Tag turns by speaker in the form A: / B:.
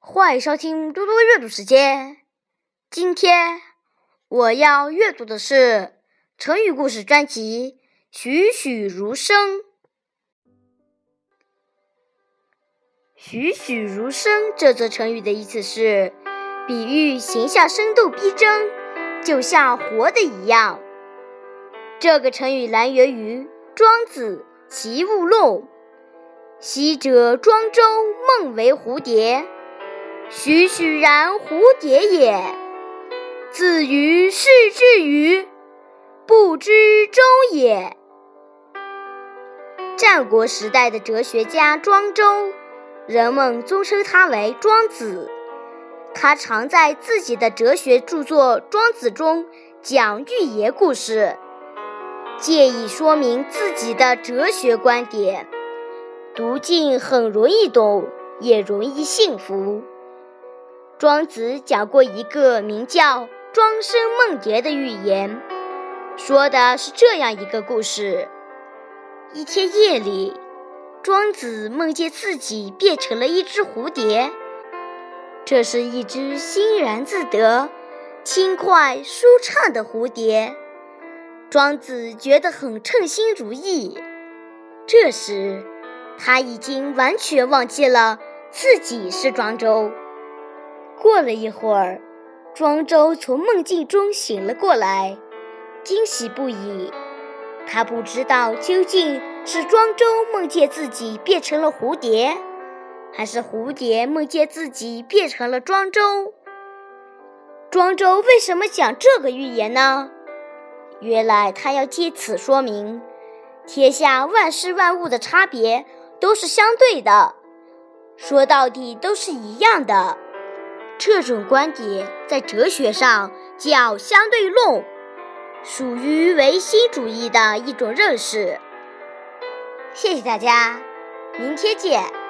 A: 欢迎收听多多阅读时间。今天我要阅读的是成语故事专辑《栩栩如生》。栩栩如生这则成语的意思是，比喻形象生动逼真，就像活的一样。这个成语来源于《庄子·齐物论》：“昔者庄周梦为蝴蝶。”栩栩然蝴蝶也，子于是至于不知终也。战国时代的哲学家庄周，人们尊称他为庄子。他常在自己的哲学著作《庄子》中讲寓言故事，借以说明自己的哲学观点。读尽很容易懂，也容易信服。庄子讲过一个名叫《庄生梦蝶》的寓言，说的是这样一个故事：一天夜里，庄子梦见自己变成了一只蝴蝶，这是一只欣然自得、轻快舒畅的蝴蝶。庄子觉得很称心如意。这时，他已经完全忘记了自己是庄周。过了一会儿，庄周从梦境中醒了过来，惊喜不已。他不知道究竟是庄周梦见自己变成了蝴蝶，还是蝴蝶梦见自己变成了庄周。庄周为什么讲这个寓言呢？原来他要借此说明，天下万事万物的差别都是相对的，说到底都是一样的。这种观点在哲学上叫相对论，属于唯心主义的一种认识。谢谢大家，明天见。